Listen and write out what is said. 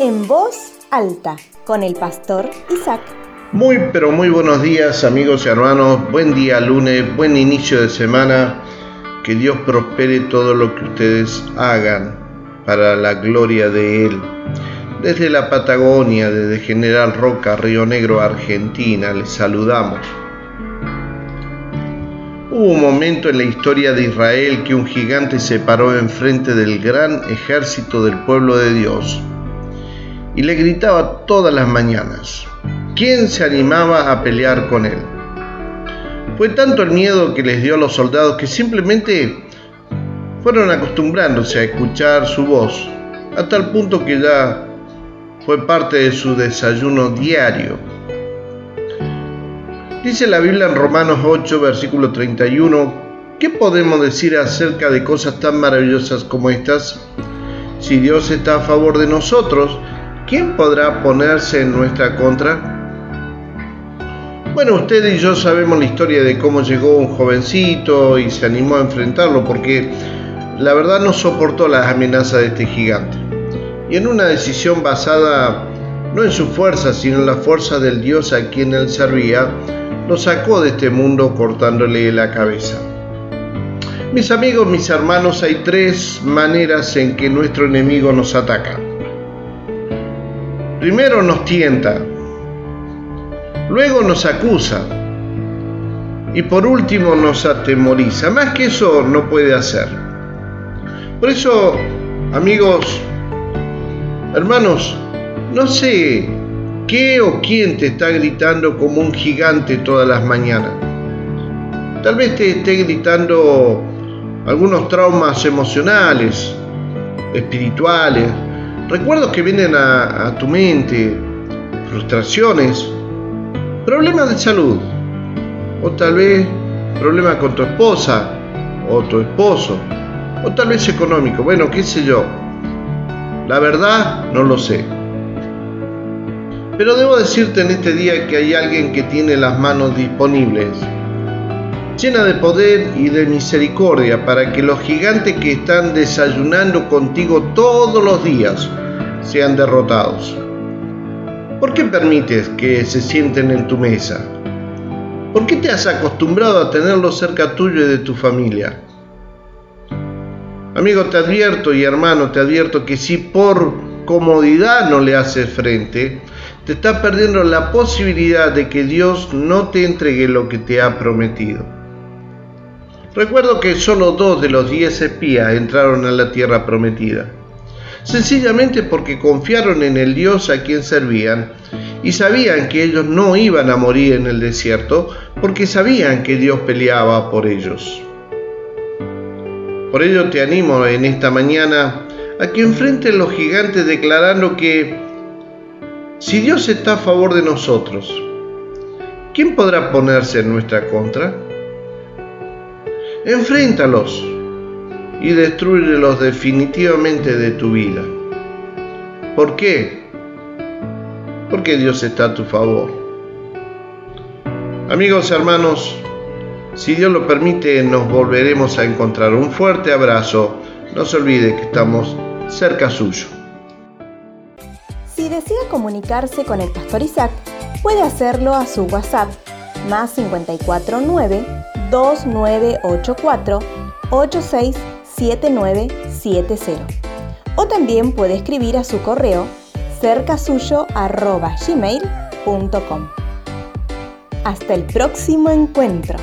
en voz alta con el pastor Isaac. Muy pero muy buenos días amigos y hermanos, buen día lunes, buen inicio de semana, que Dios prospere todo lo que ustedes hagan para la gloria de Él. Desde la Patagonia, desde General Roca, Río Negro, Argentina, les saludamos. Hubo un momento en la historia de Israel que un gigante se paró enfrente del gran ejército del pueblo de Dios y le gritaba todas las mañanas. ¿Quién se animaba a pelear con él? Fue tanto el miedo que les dio a los soldados que simplemente fueron acostumbrándose a escuchar su voz, a tal punto que ya fue parte de su desayuno diario. Dice la Biblia en Romanos 8, versículo 31, ¿qué podemos decir acerca de cosas tan maravillosas como estas? Si Dios está a favor de nosotros, ¿quién podrá ponerse en nuestra contra? Bueno, usted y yo sabemos la historia de cómo llegó un jovencito y se animó a enfrentarlo porque la verdad no soportó las amenazas de este gigante. Y en una decisión basada no en su fuerza, sino en la fuerza del Dios a quien él servía, lo sacó de este mundo cortándole la cabeza. Mis amigos, mis hermanos, hay tres maneras en que nuestro enemigo nos ataca. Primero nos tienta, luego nos acusa y por último nos atemoriza. Más que eso no puede hacer. Por eso, amigos, hermanos, no sé ¿Qué o quién te está gritando como un gigante todas las mañanas? Tal vez te esté gritando algunos traumas emocionales, espirituales, recuerdos que vienen a, a tu mente, frustraciones, problemas de salud, o tal vez problemas con tu esposa o tu esposo, o tal vez económico, bueno, qué sé yo. La verdad no lo sé. Pero debo decirte en este día que hay alguien que tiene las manos disponibles, llena de poder y de misericordia para que los gigantes que están desayunando contigo todos los días sean derrotados. ¿Por qué permites que se sienten en tu mesa? ¿Por qué te has acostumbrado a tenerlos cerca tuyo y de tu familia? Amigo, te advierto y hermano, te advierto que si por comodidad no le haces frente, te estás perdiendo la posibilidad de que Dios no te entregue lo que te ha prometido. Recuerdo que solo dos de los diez espías entraron a la tierra prometida, sencillamente porque confiaron en el Dios a quien servían y sabían que ellos no iban a morir en el desierto porque sabían que Dios peleaba por ellos. Por ello te animo en esta mañana a que enfrenten los gigantes declarando que si Dios está a favor de nosotros, ¿quién podrá ponerse en nuestra contra? Enfréntalos y destruyelos definitivamente de tu vida. ¿Por qué? Porque Dios está a tu favor. Amigos, hermanos, si Dios lo permite, nos volveremos a encontrar. Un fuerte abrazo. No se olvide que estamos cerca suyo. Si desea comunicarse con el pastor Isaac, puede hacerlo a su WhatsApp más 549 2984 867970 o también puede escribir a su correo cercasuyo@gmail.com. Hasta el próximo encuentro.